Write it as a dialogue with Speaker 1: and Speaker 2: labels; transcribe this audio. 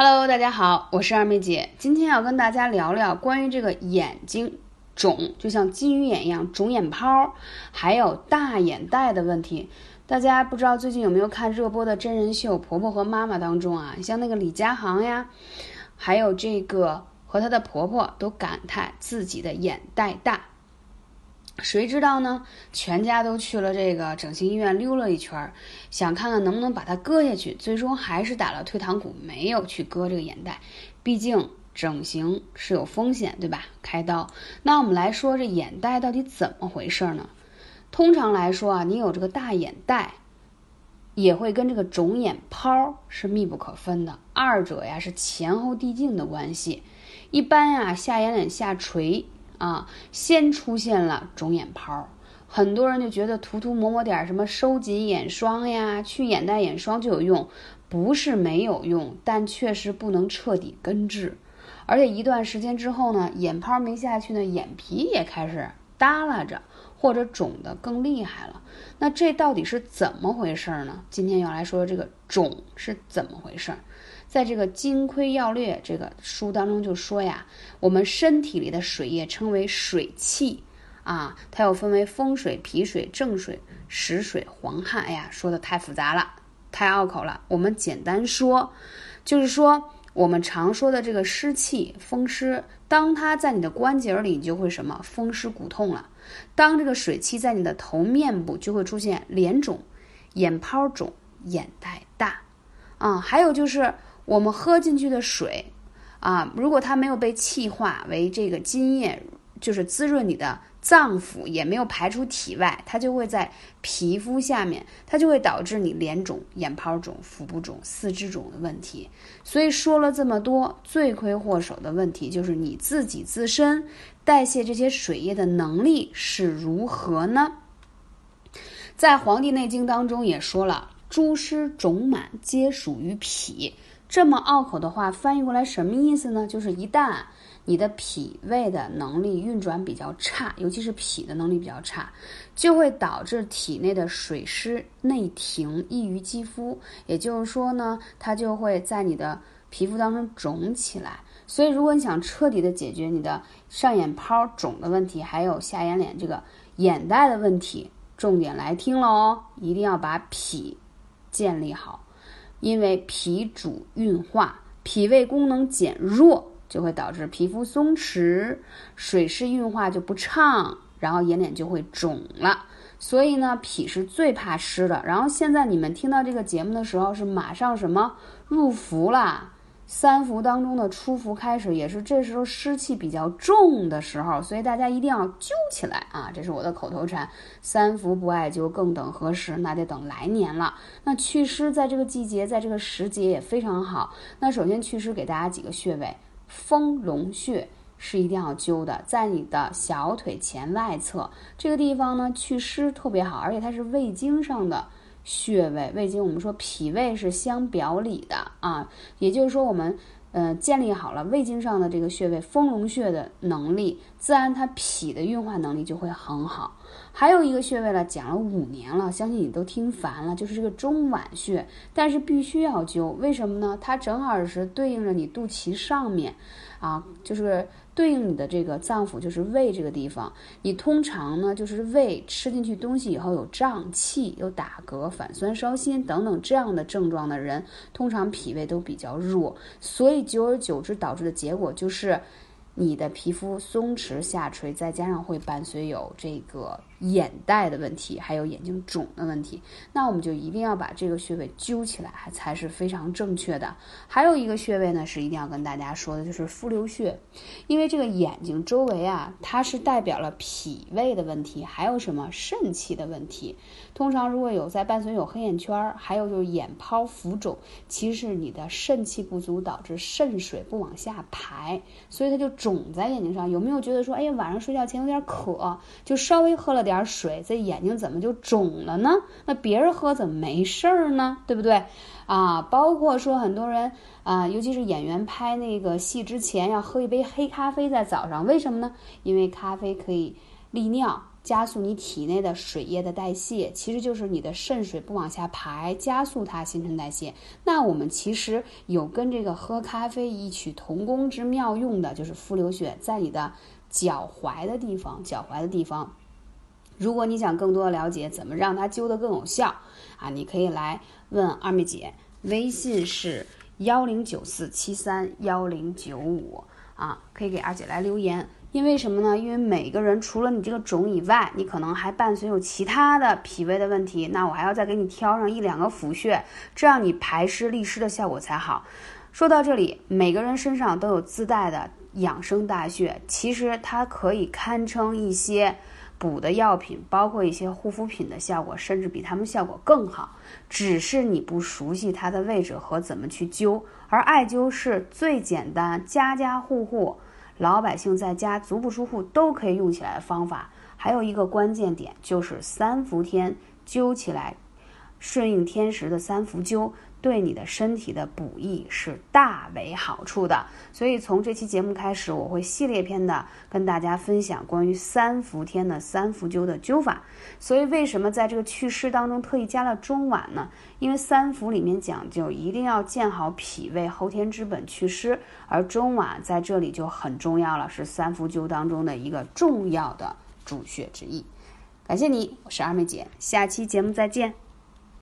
Speaker 1: Hello，大家好，我是二妹姐，今天要跟大家聊聊关于这个眼睛肿，就像金鱼眼一样肿眼泡，还有大眼袋的问题。大家不知道最近有没有看热播的真人秀《婆婆和妈妈》当中啊，像那个李佳航呀，还有这个和她的婆婆都感叹自己的眼袋大。谁知道呢？全家都去了这个整形医院溜了一圈，想看看能不能把它割下去，最终还是打了退堂鼓，没有去割这个眼袋。毕竟整形是有风险，对吧？开刀。那我们来说这眼袋到底怎么回事呢？通常来说啊，你有这个大眼袋，也会跟这个肿眼泡是密不可分的，二者呀是前后递进的关系。一般呀，下眼睑下垂。啊，先出现了肿眼泡，很多人就觉得涂涂抹抹点什么收紧眼霜呀、去眼袋眼霜就有用，不是没有用，但确实不能彻底根治。而且一段时间之后呢，眼泡没下去呢，眼皮也开始耷拉着，或者肿得更厉害了。那这到底是怎么回事呢？今天要来说这个肿是怎么回事。在这个《金匮要略》这个书当中就说呀，我们身体里的水液称为水气啊，它又分为风水、脾水、正水、实水、黄汗。哎呀，说的太复杂了，太拗口了。我们简单说，就是说我们常说的这个湿气、风湿，当它在你的关节里，你就会什么风湿骨痛了；当这个水气在你的头面部，就会出现脸肿、眼泡肿、眼袋大啊，还有就是。我们喝进去的水，啊，如果它没有被气化为这个津液，就是滋润你的脏腑，也没有排出体外，它就会在皮肤下面，它就会导致你脸肿、眼泡肿、腹部肿、四肢肿的问题。所以说了这么多，罪魁祸首的问题就是你自己自身代谢这些水液的能力是如何呢？在《黄帝内经》当中也说了，诸湿肿满皆属于脾。这么拗口的话翻译过来什么意思呢？就是一旦你的脾胃的能力运转比较差，尤其是脾的能力比较差，就会导致体内的水湿内停，易于肌肤。也就是说呢，它就会在你的皮肤当中肿起来。所以，如果你想彻底的解决你的上眼泡肿的问题，还有下眼睑这个眼袋的问题，重点来听了哦，一定要把脾建立好。因为脾主运化，脾胃功能减弱，就会导致皮肤松弛，水湿运化就不畅，然后眼脸就会肿了。所以呢，脾是最怕湿的。然后现在你们听到这个节目的时候，是马上什么入伏了？三伏当中的初伏开始，也是这时候湿气比较重的时候，所以大家一定要灸起来啊！这是我的口头禅。三伏不艾灸，更等何时？那得等来年了。那祛湿在这个季节，在这个时节也非常好。那首先祛湿给大家几个穴位，丰隆穴是一定要灸的，在你的小腿前外侧这个地方呢，祛湿特别好，而且它是胃经上的。穴位胃经，我们说脾胃是相表里的啊，也就是说，我们呃建立好了胃经上的这个穴位丰隆穴的能力，自然它脾的运化能力就会很好。还有一个穴位呢，讲了五年了，相信你都听烦了，就是这个中脘穴，但是必须要灸，为什么呢？它正好。是对应着你肚脐上面啊，就是。对应你的这个脏腑就是胃这个地方，你通常呢就是胃吃进去东西以后有胀气、有打嗝、反酸烧心等等这样的症状的人，通常脾胃都比较弱，所以久而久之导致的结果就是。你的皮肤松弛下垂，再加上会伴随有这个眼袋的问题，还有眼睛肿的问题，那我们就一定要把这个穴位揪起来，还才是非常正确的。还有一个穴位呢，是一定要跟大家说的，就是复流穴，因为这个眼睛周围啊，它是代表了脾胃的问题，还有什么肾气的问题。通常如果有在伴随有黑眼圈，还有就是眼泡浮肿，其实是你的肾气不足导致肾水不往下排，所以它就肿。肿在眼睛上，有没有觉得说，哎呀，晚上睡觉前有点渴，就稍微喝了点水，这眼睛怎么就肿了呢？那别人喝怎么没事儿呢？对不对？啊，包括说很多人啊，尤其是演员拍那个戏之前要喝一杯黑咖啡在早上，为什么呢？因为咖啡可以利尿。加速你体内的水液的代谢，其实就是你的肾水不往下排，加速它新陈代谢。那我们其实有跟这个喝咖啡异曲同工之妙用的，就是复流血在你的脚踝的地方，脚踝的地方。如果你想更多的了解怎么让它灸得更有效啊，你可以来问二妹姐，微信是幺零九四七三幺零九五啊，可以给二姐来留言。因为什么呢？因为每个人除了你这个肿以外，你可能还伴随有其他的脾胃的问题，那我还要再给你挑上一两个辅穴，这样你排湿利湿的效果才好。说到这里，每个人身上都有自带的养生大穴，其实它可以堪称一些。补的药品，包括一些护肤品的效果，甚至比它们效果更好。只是你不熟悉它的位置和怎么去灸，而艾灸是最简单，家家户户老百姓在家足不出户都可以用起来的方法。还有一个关键点就是三伏天灸起来，顺应天时的三伏灸。对你的身体的补益是大为好处的，所以从这期节目开始，我会系列篇的跟大家分享关于三伏天的三伏灸的灸法。所以为什么在这个祛湿当中特意加了中脘呢？因为三伏里面讲究一定要健好脾胃，后天之本祛湿，而中脘在这里就很重要了，是三伏灸当中的一个重要的主穴之一。感谢你，我是二妹姐，下期节目再见。